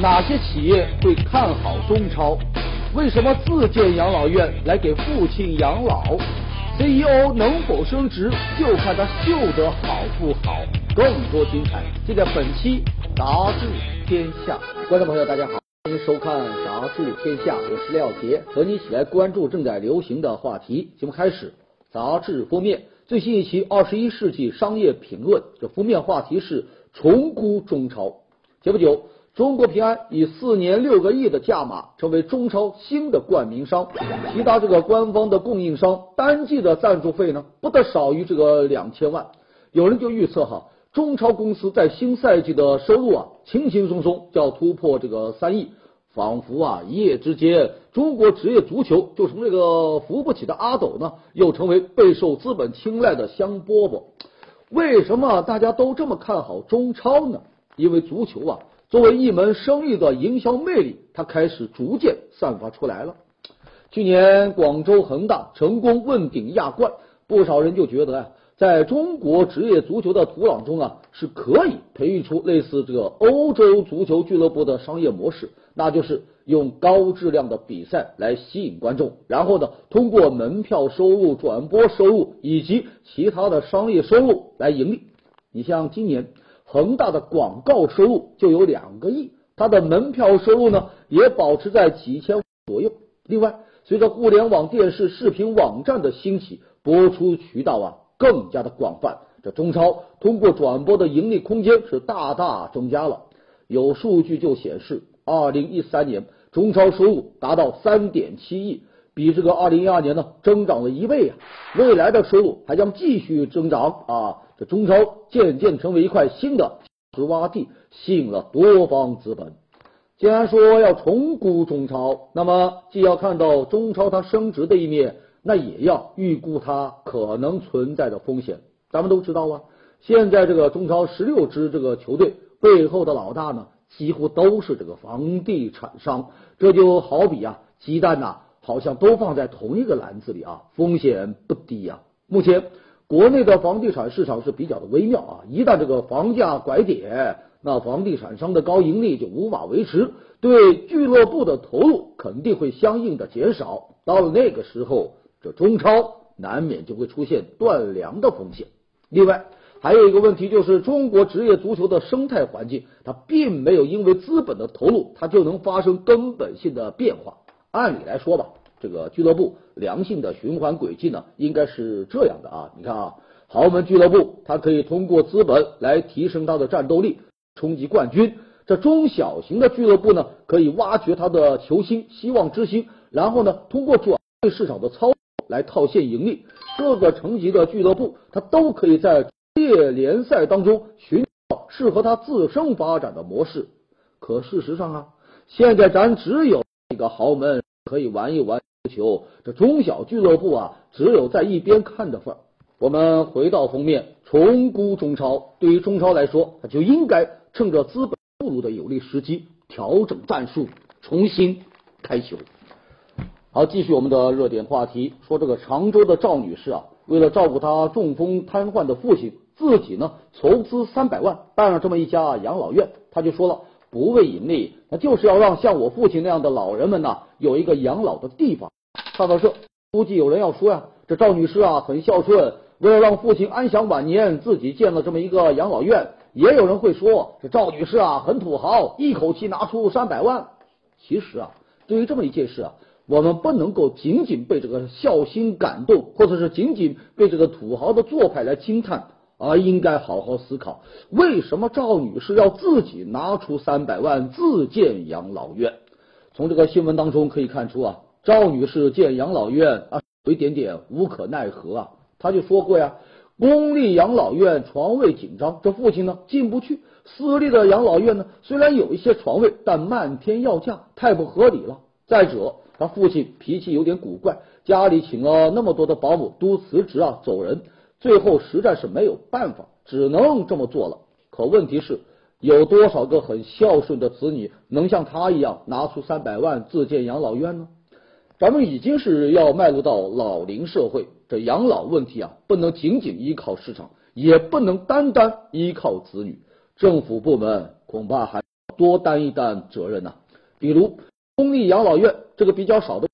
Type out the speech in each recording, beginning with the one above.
哪些企业会看好中超？为什么自建养老院来给父亲养老？CEO 能否升职，就看他秀得好不好。更多精彩，尽在本期《杂志天下》。观众朋友，大家好，欢迎收看《杂志天下》，我是廖杰，和你一起来关注正在流行的话题。节目开始，杂志封面最新一期《二十一世纪商业评论》，这封面话题是重估中超。前不久。中国平安以四年六个亿的价码成为中超新的冠名商，其他这个官方的供应商单季的赞助费呢，不得少于这个两千万。有人就预测哈，中超公司在新赛季的收入啊，轻轻松松就要突破这个三亿，仿佛啊一夜之间，中国职业足球就从这个扶不起的阿斗呢，又成为备受资本青睐的香饽饽。为什么大家都这么看好中超呢？因为足球啊。作为一门生意的营销魅力，它开始逐渐散发出来了。去年广州恒大成功问鼎亚冠，不少人就觉得啊，在中国职业足球的土壤中啊，是可以培育出类似这个欧洲足球俱乐部的商业模式，那就是用高质量的比赛来吸引观众，然后呢，通过门票收入、转播收入以及其他的商业收入来盈利。你像今年。恒大的广告收入就有两个亿，它的门票收入呢也保持在几千左右。另外，随着互联网电视视频网站的兴起，播出渠道啊更加的广泛，这中超通过转播的盈利空间是大大增加了。有数据就显示，二零一三年中超收入达到三点七亿，比这个二零一二年呢增长了一倍啊！未来的收入还将继续增长啊！这中超渐渐成为一块新的石洼地，吸引了多方资本。既然说要重估中超，那么既要看到中超它升值的一面，那也要预估它可能存在的风险。咱们都知道啊，现在这个中超十六支这个球队背后的老大呢，几乎都是这个房地产商。这就好比啊，鸡蛋呐，好像都放在同一个篮子里啊，风险不低呀。目前。国内的房地产市场是比较的微妙啊，一旦这个房价拐点，那房地产商的高盈利就无法维持，对俱乐部的投入肯定会相应的减少。到了那个时候，这中超难免就会出现断粮的风险。另外，还有一个问题就是，中国职业足球的生态环境，它并没有因为资本的投入，它就能发生根本性的变化。按理来说吧。这个俱乐部良性的循环轨迹呢，应该是这样的啊。你看啊，豪门俱乐部它可以通过资本来提升它的战斗力，冲击冠军；这中小型的俱乐部呢，可以挖掘它的球星、希望之星，然后呢，通过转会市场的操作来套现盈利。各个层级的俱乐部，它都可以在职业联赛当中寻找适合它自身发展的模式。可事实上啊，现在咱只有一个豪门可以玩一玩。球，这中小俱乐部啊，只有在一边看的份儿。我们回到封面，重估中超。对于中超来说，他就应该趁着资本注入的有利时机，调整战术，重新开球。好，继续我们的热点话题，说这个常州的赵女士啊，为了照顾她中风瘫痪的父亲，自己呢筹资三百万办了这么一家养老院。她就说了。不为盈利，那就是要让像我父亲那样的老人们呢，有一个养老的地方。报道社估计有人要说呀，这赵女士啊很孝顺，为了让父亲安享晚年，自己建了这么一个养老院。也有人会说，这赵女士啊很土豪，一口气拿出三百万。其实啊，对于这么一件事啊，我们不能够仅仅被这个孝心感动，或者是仅仅被这个土豪的做派来惊叹。而应该好好思考，为什么赵女士要自己拿出三百万自建养老院？从这个新闻当中可以看出啊，赵女士建养老院啊，有一点点无可奈何啊。她就说过呀，公立养老院床位紧张，这父亲呢进不去；私立的养老院呢，虽然有一些床位，但漫天要价，太不合理了。再者，他父亲脾气有点古怪，家里请了那么多的保姆都辞职啊，走人。最后实在是没有办法，只能这么做了。可问题是，有多少个很孝顺的子女能像他一样拿出三百万自建养老院呢？咱们已经是要迈入到老龄社会，这养老问题啊，不能仅仅依靠市场，也不能单单依靠子女。政府部门恐怕还多担一担责任呢？比如公立养老院这个比较少的，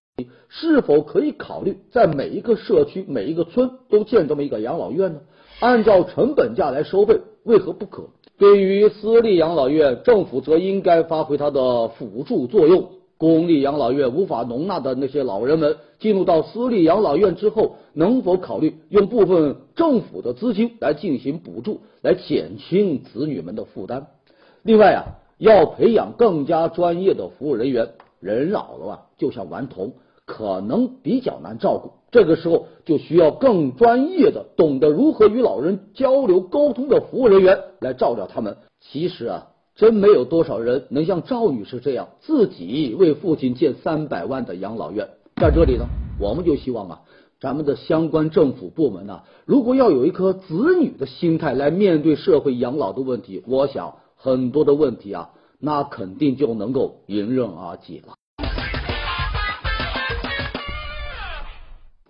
是否可以考虑在每一个社区、每一个村都建这么一个养老院呢？按照成本价来收费，为何不可？对于私立养老院，政府则应该发挥它的辅助作用。公立养老院无法容纳的那些老人们，进入到私立养老院之后，能否考虑用部分政府的资金来进行补助，来减轻子女们的负担？另外啊，要培养更加专业的服务人员。人老了啊，就像顽童，可能比较难照顾。这个时候就需要更专业的、懂得如何与老人交流沟通的服务人员来照料他们。其实啊。真没有多少人能像赵女士这样自己为父亲建三百万的养老院。在这里呢，我们就希望啊，咱们的相关政府部门呢，如果要有一颗子女的心态来面对社会养老的问题，我想很多的问题啊，那肯定就能够迎刃而解了。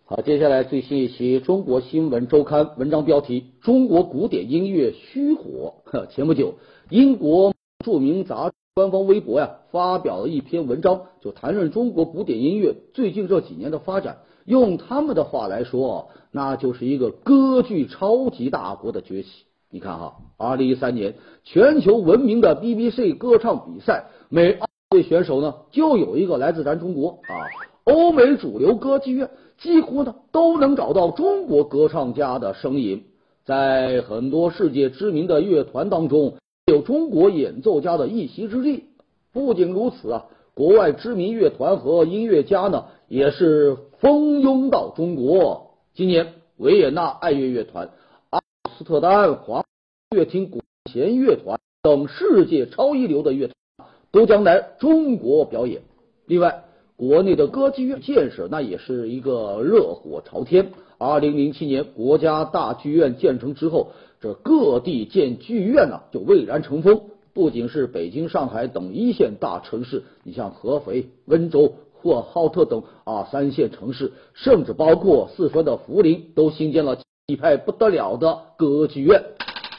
好，接下来最新一期《中国新闻周刊》文章标题：中国古典音乐虚火。前不久，英国。著名杂官方微博呀，发表了一篇文章，就谈论中国古典音乐最近这几年的发展。用他们的话来说，那就是一个歌剧超级大国的崛起。你看哈，二零一三年全球闻名的 BBC 歌唱比赛，每二位选手呢就有一个来自咱中国啊。欧美主流歌剧院几乎呢都能找到中国歌唱家的身影，在很多世界知名的乐团当中。有中国演奏家的一席之地。不仅如此啊，国外知名乐团和音乐家呢，也是蜂拥到中国。今年，维也纳爱乐乐团、阿姆斯特丹华乐厅管弦乐团等世界超一流的乐团都将来中国表演。另外，国内的歌剧院建设那也是一个热火朝天。二零零七年，国家大剧院建成之后。这各地建剧院呢，就蔚然成风。不仅是北京、上海等一线大城市，你像合肥、温州、呼和浩特等啊三线城市，甚至包括四川的涪陵，都新建了气派不得了的歌剧院。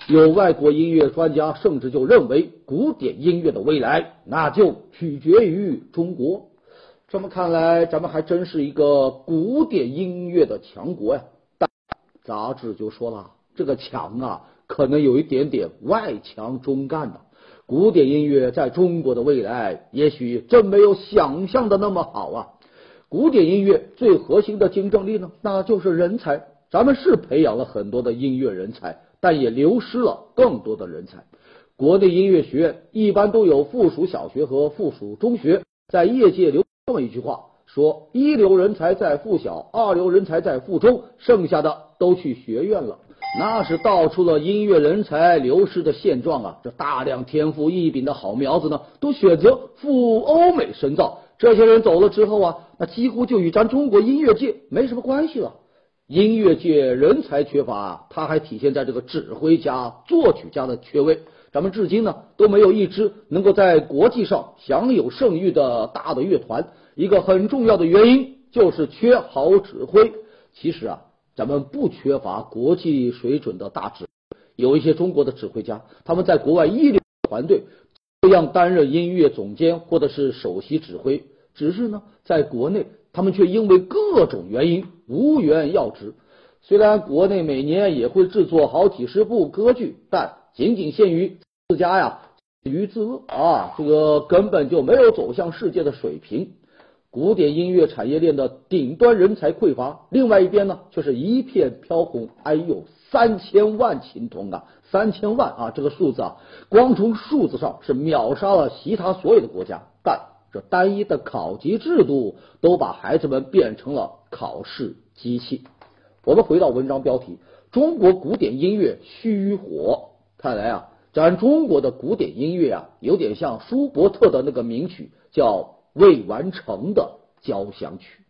有外国音乐专家甚至就认为，古典音乐的未来那就取决于中国。这么看来，咱们还真是一个古典音乐的强国呀。但杂志就说了。这个强啊，可能有一点点外强中干的。古典音乐在中国的未来，也许真没有想象的那么好啊。古典音乐最核心的竞争力呢，那就是人才。咱们是培养了很多的音乐人才，但也流失了更多的人才。国内音乐学院一般都有附属小学和附属中学，在业界流这么一句话：说一流人才在附小，二流人才在附中，剩下的都去学院了。那是道出了音乐人才流失的现状啊！这大量天赋异禀的好苗子呢，都选择赴欧美深造。这些人走了之后啊，那几乎就与咱中国音乐界没什么关系了。音乐界人才缺乏，它还体现在这个指挥家、作曲家的缺位。咱们至今呢都没有一支能够在国际上享有盛誉的大的乐团。一个很重要的原因就是缺好指挥。其实啊。咱们不缺乏国际水准的大指，有一些中国的指挥家，他们在国外一流团队这样担任音乐总监或者是首席指挥，只是呢，在国内他们却因为各种原因无缘要职。虽然国内每年也会制作好几十部歌剧，但仅仅限于自家呀，于自乐啊，这个根本就没有走向世界的水平。古典音乐产业链的顶端人才匮乏，另外一边呢却是一片飘红。哎呦，三千万琴童啊，三千万啊，这个数字啊，光从数字上是秒杀了其他所有的国家。但这单一的考级制度都把孩子们变成了考试机器。我们回到文章标题：中国古典音乐虚火。看来啊，咱中国的古典音乐啊，有点像舒伯特的那个名曲，叫。未完成的交响曲。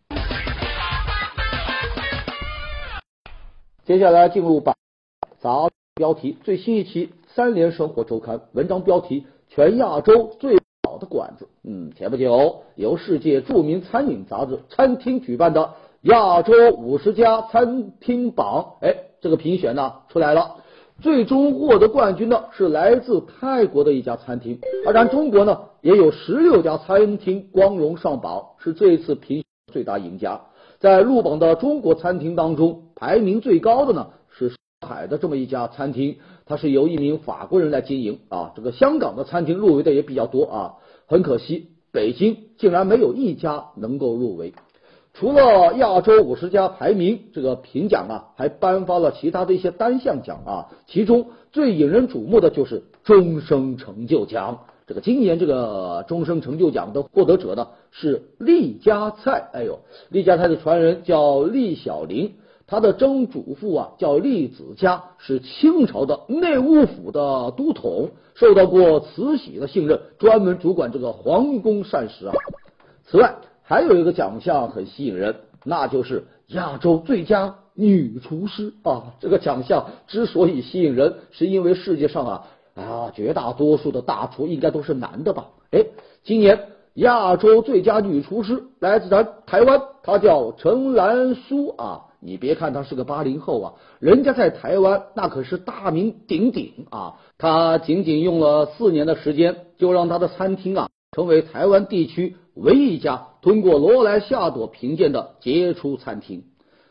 接下来进入把杂标题最新一期《三联生活周刊》文章标题：全亚洲最好的馆子。嗯，前不久由世界著名餐饮杂志《餐厅》举办的。”。”“亚洲五十家餐厅榜，哎，这个评选呢出来了。最终获得冠军的是来自泰国的一家餐厅，而咱中国呢也有十六家餐厅光荣上榜，是这次评最大赢家。在入榜的中国餐厅当中，排名最高的呢是上海的这么一家餐厅，它是由一名法国人来经营啊。这个香港的餐厅入围的也比较多啊，很可惜，北京竟然没有一家能够入围。除了亚洲五十家排名这个评奖啊，还颁发了其他的一些单项奖啊，其中最引人瞩目的就是终生成就奖。这个今年这个终生成就奖的获得者呢是厉家菜，哎呦，厉家菜的传人叫厉小林，他的曾祖父啊叫厉子嘉，是清朝的内务府的都统，受到过慈禧的信任，专门主管这个皇宫膳食啊。此外。还有一个奖项很吸引人，那就是亚洲最佳女厨师啊！这个奖项之所以吸引人，是因为世界上啊啊绝大多数的大厨应该都是男的吧？哎，今年亚洲最佳女厨师来自咱台湾，她叫陈兰书啊！你别看她是个八零后啊，人家在台湾那可是大名鼎鼎啊！她仅仅用了四年的时间，就让她的餐厅啊成为台湾地区。唯一一家通过罗莱夏朵评鉴的杰出餐厅。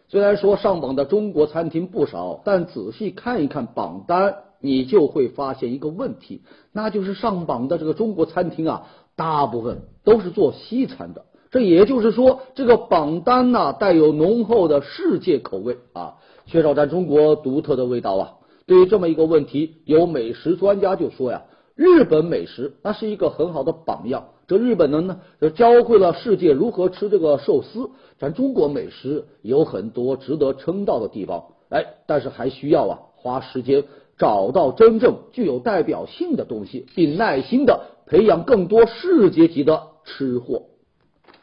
虽然说上榜的中国餐厅不少，但仔细看一看榜单，你就会发现一个问题，那就是上榜的这个中国餐厅啊，大部分都是做西餐的。这也就是说，这个榜单呢带有浓厚的世界口味啊，缺少咱中国独特的味道啊。对于这么一个问题，有美食专家就说呀。日本美食那是一个很好的榜样。这日本人呢，就教会了世界如何吃这个寿司。咱中国美食有很多值得称道的地方，哎，但是还需要啊花时间找到真正具有代表性的东西，并耐心的培养更多世界级的吃货。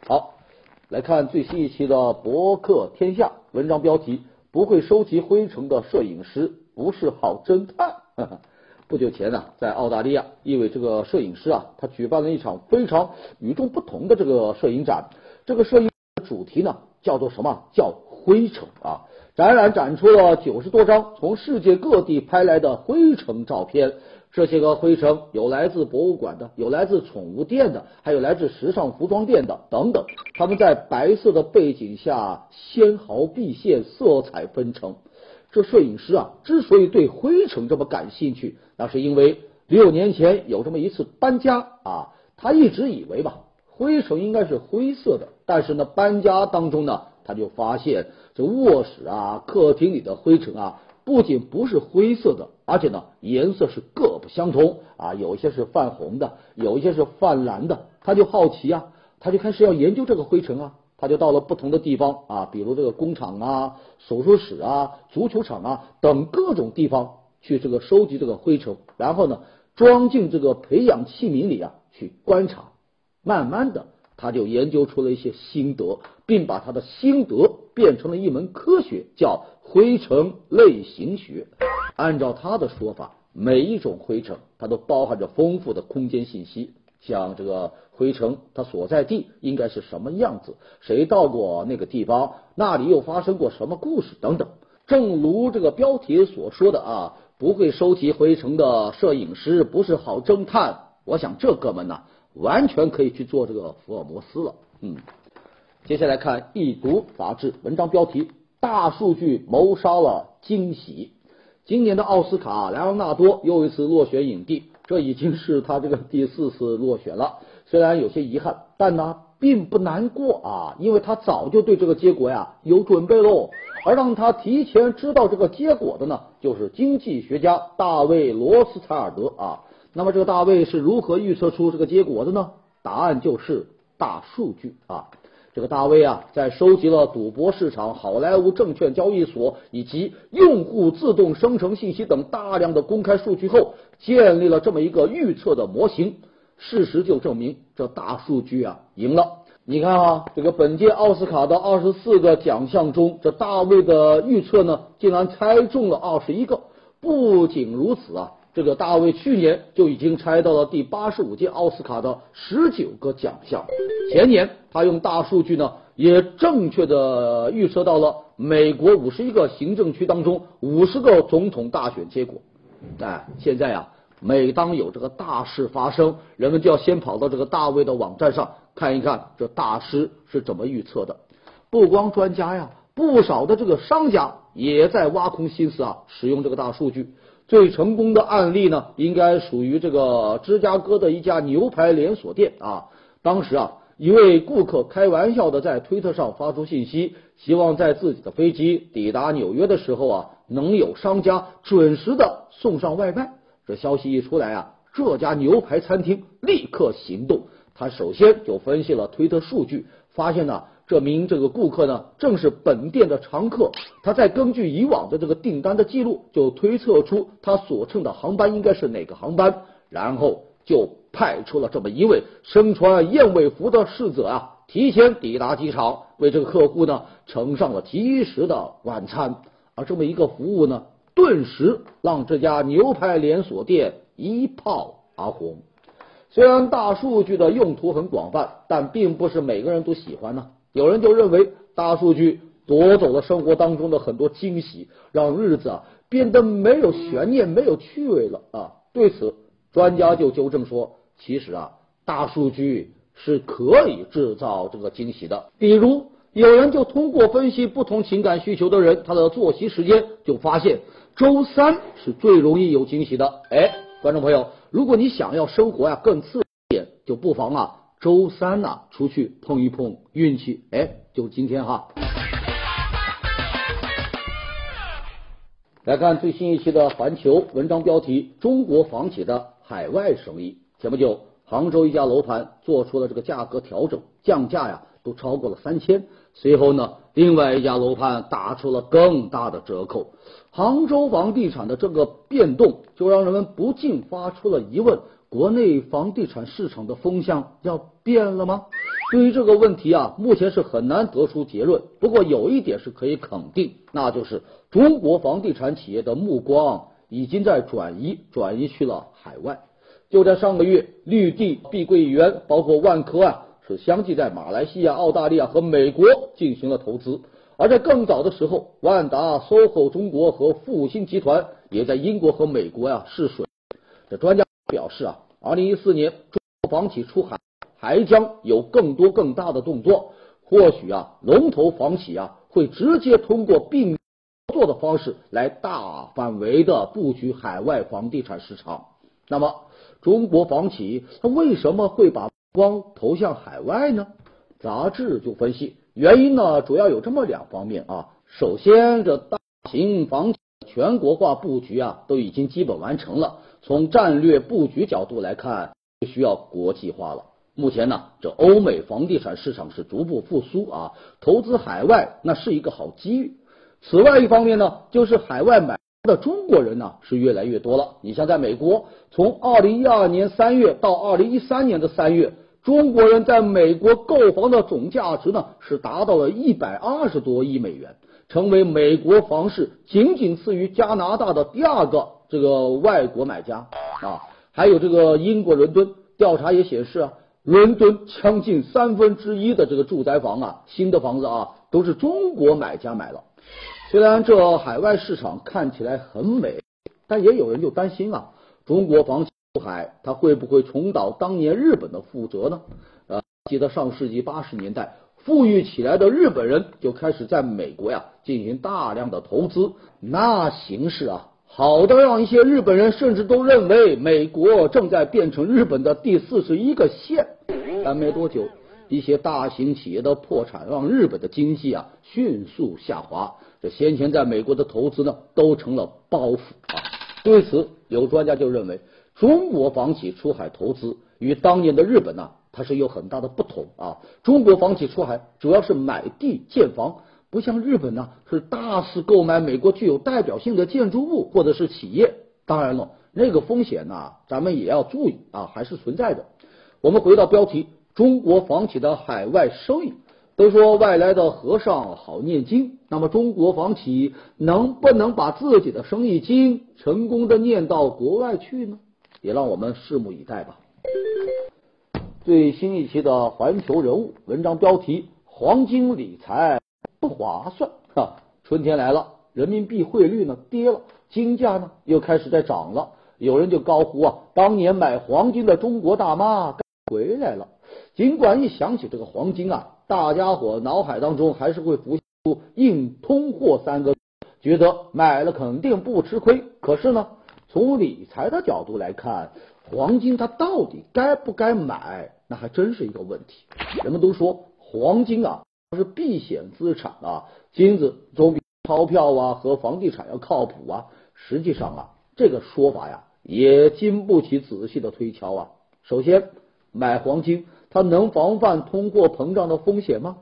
好，来看最新一期的博客天下文章标题：不会收集灰尘的摄影师不是好侦探。不久前呢，在澳大利亚，一位这个摄影师啊，他举办了一场非常与众不同的这个摄影展。这个摄影的主题呢，叫做什么？叫灰尘啊！展览展出了九十多张从世界各地拍来的灰尘照片。这些个灰尘有来自博物馆的，有来自宠物店的，还有来自时尚服装店的等等。他们在白色的背景下纤毫毕现，色彩纷呈。这摄影师啊，之所以对灰尘这么感兴趣，那是因为六年前有这么一次搬家啊，他一直以为吧，灰尘应该是灰色的，但是呢，搬家当中呢，他就发现这卧室啊、客厅里的灰尘啊，不仅不是灰色的，而且呢，颜色是各不相同啊，有一些是泛红的，有一些是泛蓝的，他就好奇啊，他就开始要研究这个灰尘啊。他就到了不同的地方啊，比如这个工厂啊、手术室啊、足球场啊等各种地方去这个收集这个灰尘，然后呢装进这个培养器皿里啊去观察。慢慢的，他就研究出了一些心得，并把他的心得变成了一门科学，叫灰尘类型学。按照他的说法，每一种灰尘它都包含着丰富的空间信息。像这个回城，它所在地应该是什么样子？谁到过那个地方？那里又发生过什么故事？等等。正如这个标题所说的啊，不会收集回城的摄影师不是好侦探。我想这哥们呢，完全可以去做这个福尔摩斯了。嗯，接下来看《易读》杂志文章标题：大数据谋杀了惊喜。今年的奥斯卡，莱昂纳多又一次落选影帝。这已经是他这个第四次落选了，虽然有些遗憾，但呢并不难过啊，因为他早就对这个结果呀有准备喽。而让他提前知道这个结果的呢，就是经济学家大卫罗斯柴尔德啊。那么这个大卫是如何预测出这个结果的呢？答案就是大数据啊。这个大卫啊，在收集了赌博市场、好莱坞证券交易所以及用户自动生成信息等大量的公开数据后，建立了这么一个预测的模型。事实就证明，这大数据啊赢了。你看啊，这个本届奥斯卡的二十四个奖项中，这大卫的预测呢，竟然猜中了二十一个。不仅如此啊。这个大卫去年就已经猜到了第八十五届奥斯卡的十九个奖项，前年他用大数据呢，也正确的预测到了美国五十一个行政区当中五十个总统大选结果。哎，现在啊，每当有这个大事发生，人们就要先跑到这个大卫的网站上看一看这大师是怎么预测的。不光专家呀，不少的这个商家也在挖空心思啊，使用这个大数据。最成功的案例呢，应该属于这个芝加哥的一家牛排连锁店啊。当时啊，一位顾客开玩笑的在推特上发出信息，希望在自己的飞机抵达纽约的时候啊，能有商家准时的送上外卖。这消息一出来啊，这家牛排餐厅立刻行动。他首先就分析了推特数据，发现呢。这名这个顾客呢，正是本店的常客。他再根据以往的这个订单的记录，就推测出他所乘的航班应该是哪个航班，然后就派出了这么一位身穿燕尾服的侍者啊，提前抵达机场，为这个客户呢盛上了及时的晚餐。而这么一个服务呢，顿时让这家牛排连锁店一炮而红。虽然大数据的用途很广泛，但并不是每个人都喜欢呢。有人就认为大数据夺走了生活当中的很多惊喜，让日子啊变得没有悬念、没有趣味了啊。对此，专家就纠正说，其实啊，大数据是可以制造这个惊喜的。比如，有人就通过分析不同情感需求的人他的作息时间，就发现周三是最容易有惊喜的。哎，观众朋友，如果你想要生活呀更刺激点，就不妨啊。周三呢，出去碰一碰运气，哎，就今天哈。来看最新一期的《环球》文章标题：中国房企的海外生意。前不久，杭州一家楼盘做出了这个价格调整，降价呀，都超过了三千。随后呢，另外一家楼盘打出了更大的折扣。杭州房地产的这个变动，就让人们不禁发出了疑问。国内房地产市场的风向要变了吗？对于这个问题啊，目前是很难得出结论。不过有一点是可以肯定，那就是中国房地产企业的目光已经在转移，转移去了海外。就在上个月，绿地、碧桂园，包括万科啊，是相继在马来西亚、澳大利亚和美国进行了投资。而在更早的时候，万达、SOHO 中国和复星集团也在英国和美国呀试水。这专家。表示啊，二零一四年中国房企出海还将有更多更大的动作，或许啊，龙头房企啊会直接通过并作的方式来大范围的布局海外房地产市场。那么，中国房企它为什么会把光投向海外呢？杂志就分析，原因呢主要有这么两方面啊。首先，这大型房企全国化布局啊都已经基本完成了。从战略布局角度来看，需要国际化了。目前呢，这欧美房地产市场是逐步复苏啊，投资海外那是一个好机遇。此外一方面呢，就是海外买的中国人呢是越来越多了。你像在美国，从二零一二年三月到二零一三年的三月，中国人在美国购房的总价值呢是达到了一百二十多亿美元，成为美国房市仅仅次于加拿大的第二个。这个外国买家啊，还有这个英国伦敦调查也显示啊，伦敦将近三分之一的这个住宅房啊，新的房子啊，都是中国买家买了。虽然这海外市场看起来很美，但也有人就担心啊，中国房企出海，它会不会重蹈当年日本的覆辙呢？呃，记得上世纪八十年代，富裕起来的日本人就开始在美国呀进行大量的投资，那形势啊。好的，让一些日本人甚至都认为美国正在变成日本的第四十一个县。但没多久，一些大型企业的破产让日本的经济啊迅速下滑。这先前在美国的投资呢，都成了包袱啊。对此，有专家就认为，中国房企出海投资与当年的日本呢，它是有很大的不同啊。中国房企出海主要是买地建房。不像日本呢，是大肆购买美国具有代表性的建筑物或者是企业。当然了，那个风险呢，咱们也要注意啊，还是存在的。我们回到标题：中国房企的海外生意。都说外来的和尚好念经，那么中国房企能不能把自己的生意经成功的念到国外去呢？也让我们拭目以待吧。最新一期的环球人物文章标题：黄金理财。不划算啊！春天来了，人民币汇率呢跌了，金价呢又开始在涨了。有人就高呼啊，当年买黄金的中国大妈该回来了。尽管一想起这个黄金啊，大家伙脑海当中还是会浮出“硬通货”三个，觉得买了肯定不吃亏。可是呢，从理财的角度来看，黄金它到底该不该买，那还真是一个问题。人们都说黄金啊是避险资产啊，金子总比钞票啊和房地产要靠谱啊。实际上啊，这个说法呀也经不起仔细的推敲啊。首先，买黄金。它能防范通货膨胀的风险吗？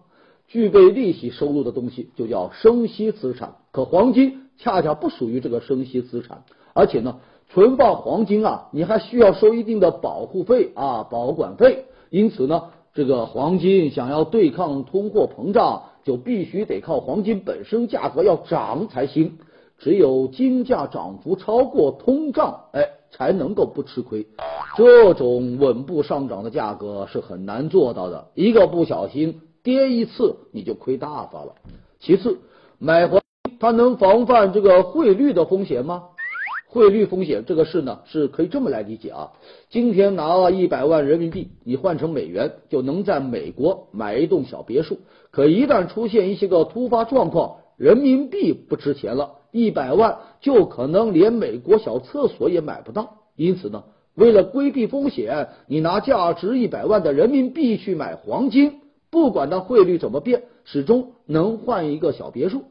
具备利息收入的东西就叫生息资产，可黄金恰恰不属于这个生息资产，而且呢，存放黄金啊，你还需要收一定的保护费啊，保管费。因此呢，这个黄金想要对抗通货膨胀，就必须得靠黄金本身价格要涨才行。只有金价涨幅超过通胀，哎，才能够不吃亏。这种稳步上涨的价格是很难做到的，一个不小心跌一次你就亏大发了。其次，买黄金它能防范这个汇率的风险吗？汇率风险这个事呢，是可以这么来理解啊。今天拿了一百万人民币，你换成美元就能在美国买一栋小别墅。可一旦出现一些个突发状况，人民币不值钱了。一百万就可能连美国小厕所也买不到，因此呢，为了规避风险，你拿价值一百万的人民币去买黄金，不管它汇率怎么变，始终能换一个小别墅。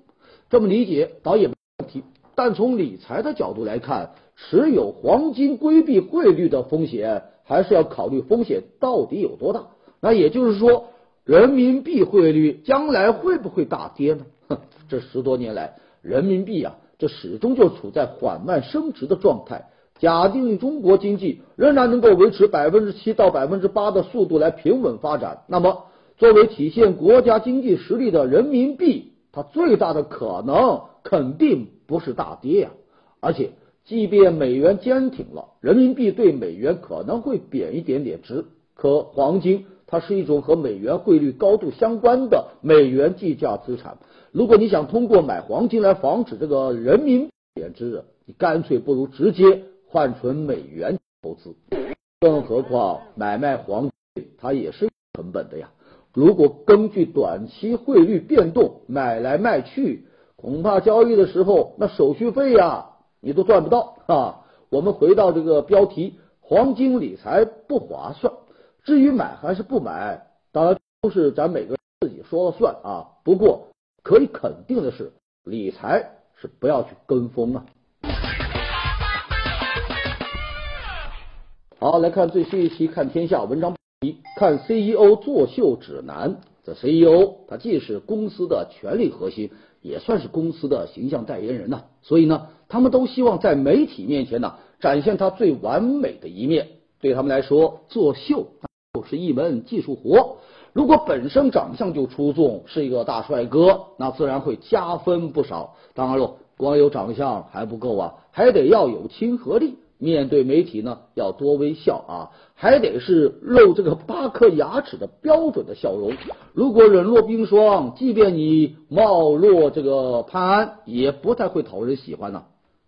这么理解倒也没问题。但从理财的角度来看，持有黄金规避汇率的风险，还是要考虑风险到底有多大。那也就是说，人民币汇率将来会不会大跌呢？哼，这十多年来。人民币啊，这始终就处在缓慢升值的状态。假定中国经济仍然能够维持百分之七到百分之八的速度来平稳发展，那么作为体现国家经济实力的人民币，它最大的可能肯定不是大跌呀。而且，即便美元坚挺了，人民币对美元可能会贬一点点值。可黄金，它是一种和美元汇率高度相关的美元计价资产。如果你想通过买黄金来防止这个人民贬值，你干脆不如直接换存美元投资。更何况买卖黄金它也是成本的呀。如果根据短期汇率变动买来卖去，恐怕交易的时候那手续费呀你都赚不到啊。我们回到这个标题，黄金理财不划算。至于买还是不买，当然都是咱每个人自己说了算啊。不过。可以肯定的是，理财是不要去跟风啊。好，来看最新一期《看天下》文章一：看 CEO 作秀指南。这 CEO 他既是公司的权力核心，也算是公司的形象代言人呐。所以呢，他们都希望在媒体面前呢，展现他最完美的一面。对他们来说，作秀是一门技术活。如果本身长相就出众，是一个大帅哥，那自然会加分不少。当然了，光有长相还不够啊，还得要有亲和力。面对媒体呢，要多微笑啊，还得是露这个八颗牙齿的标准的笑容。如果冷若冰霜，即便你貌若这个潘安，也不太会讨人喜欢呢。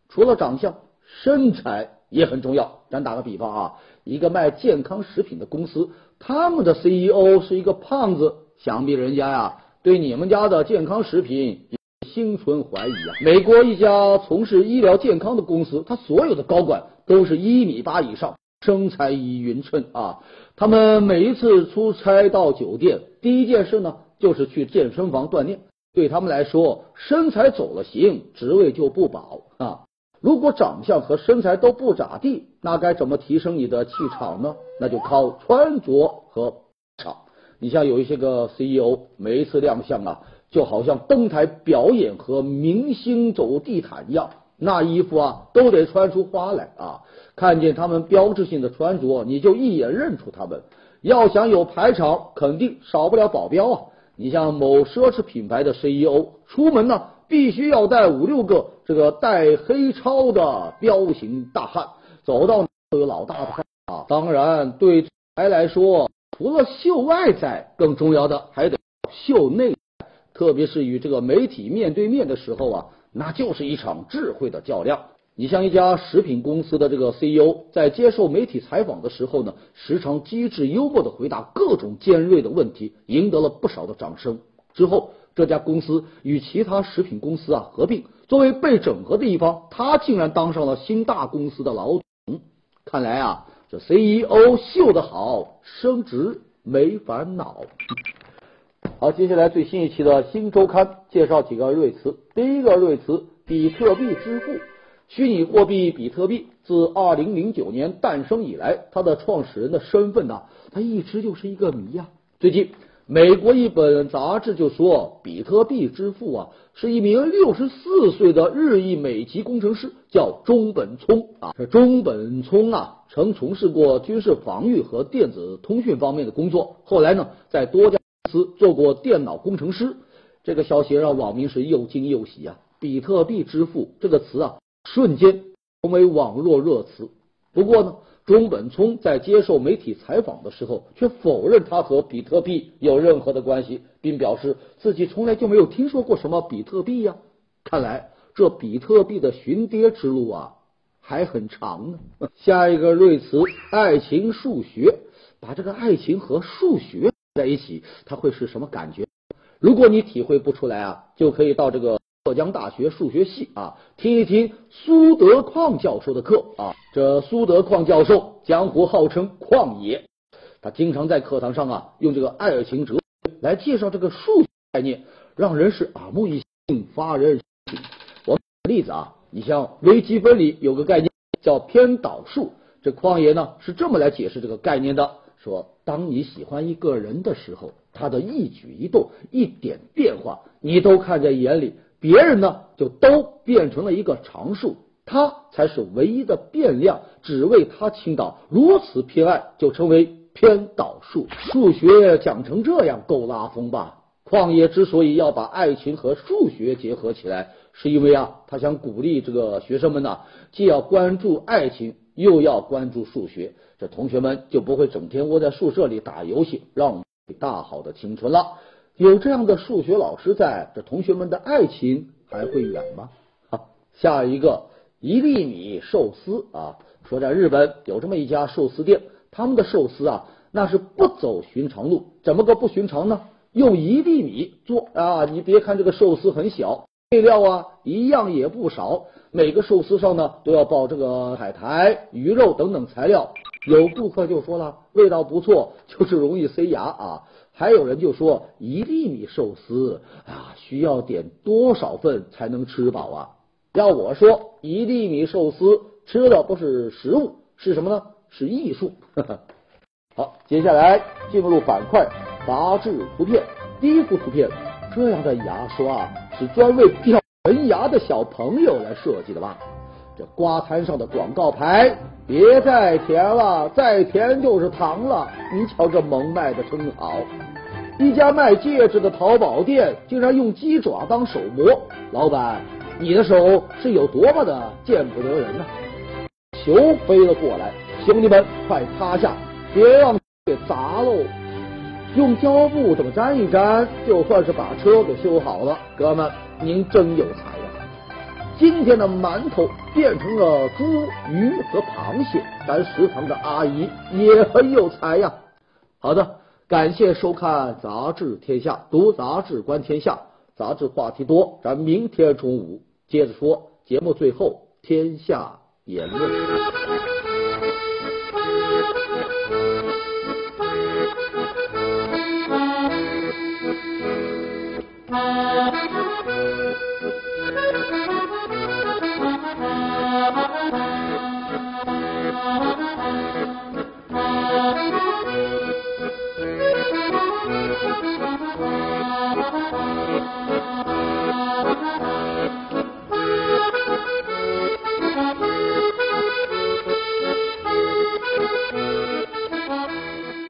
除了长相，身材也很重要。咱打个比方啊，一个卖健康食品的公司。他们的 CEO 是一个胖子，想必人家呀对你们家的健康食品心存怀疑啊。美国一家从事医疗健康的公司，他所有的高管都是一米八以上，身材已匀称啊。他们每一次出差到酒店，第一件事呢就是去健身房锻炼。对他们来说，身材走了形，职位就不保啊。如果长相和身材都不咋地，那该怎么提升你的气场呢？那就靠穿着和场。你像有一些个 CEO，每一次亮相啊，就好像登台表演和明星走地毯一样，那衣服啊都得穿出花来啊！看见他们标志性的穿着，你就一眼认出他们。要想有排场，肯定少不了保镖啊！你像某奢侈品牌的 CEO，出门呢。必须要带五六个这个带黑超的彪形大汉，走到都有老大的看啊。当然，对财来说，除了秀外在，更重要的还得秀内。特别是与这个媒体面对面的时候啊，那就是一场智慧的较量。你像一家食品公司的这个 CEO，在接受媒体采访的时候呢，时常机智幽默的回答各种尖锐的问题，赢得了不少的掌声。之后，这家公司与其他食品公司啊合并，作为被整合的一方，他竟然当上了新大公司的老总。看来啊，这 CEO 秀得好，升职没烦恼。好，接下来最新一期的新周刊介绍几个瑞词。第一个瑞词，比特币支付。虚拟货币比特币自二零零九年诞生以来，它的创始人的身份呢，它一直就是一个谜呀。最近，美国一本杂志就说，比特币之父啊，是一名六十四岁的日裔美籍工程师，叫中本聪啊。这中本聪啊，曾从事过军事防御和电子通讯方面的工作，后来呢，在多家公司做过电脑工程师。这个消息让网民是又惊又喜啊！比特币之父这个词啊。瞬间成为网络热词。不过呢，中本聪在接受媒体采访的时候，却否认他和比特币有任何的关系，并表示自己从来就没有听说过什么比特币呀。看来这比特币的寻爹之路啊，还很长呢。下一个瑞词，爱情数学，把这个爱情和数学在一起，它会是什么感觉？如果你体会不出来啊，就可以到这个。浙江大学数学系啊，听一听苏德矿教授的课啊。这苏德矿教授江湖号称矿爷，他经常在课堂上啊，用这个爱情哲来介绍这个数概念，让人是耳目一新，发人深省。我例子啊，你像微积分里有个概念叫偏导数，这矿爷呢是这么来解释这个概念的：说当你喜欢一个人的时候，他的一举一动、一点变化，你都看在眼里。别人呢，就都变成了一个常数，它才是唯一的变量，只为它倾倒。如此偏爱，就称为偏导数。数学讲成这样，够拉风吧？旷野之所以要把爱情和数学结合起来，是因为啊，他想鼓励这个学生们呢，既要关注爱情，又要关注数学，这同学们就不会整天窝在宿舍里打游戏，让大好的青春了。有这样的数学老师在，这同学们的爱情还会远吗？好，下一个一粒米寿司啊，说在日本有这么一家寿司店，他们的寿司啊，那是不走寻常路，怎么个不寻常呢？用一粒米做啊，你别看这个寿司很小，配料啊一样也不少，每个寿司上呢都要包这个海苔、鱼肉等等材料。有顾客就说了，味道不错，就是容易塞牙啊。还有人就说一粒米寿司啊，需要点多少份才能吃饱啊？要我说，一粒米寿司吃的不是食物，是什么呢？是艺术。好，接下来进入板块杂志图片。第一幅图片，这样的牙刷是专为掉门牙的小朋友来设计的吧？这瓜摊上的广告牌，别再甜了，再甜就是糖了。你瞧这萌卖的真好。一家卖戒指的淘宝店竟然用鸡爪当手模，老板，你的手是有多么的见不得人呢？球飞了过来，兄弟们快趴下，别让给砸喽！用胶布怎么粘一粘，就算是把车给修好了。哥们，您真有才。今天的馒头变成了猪鱼和螃蟹咱食堂的阿姨也很有才呀。好的感谢收看杂志天下读杂志观天下杂志话题多咱明天中午接着说。节目最后天下言论。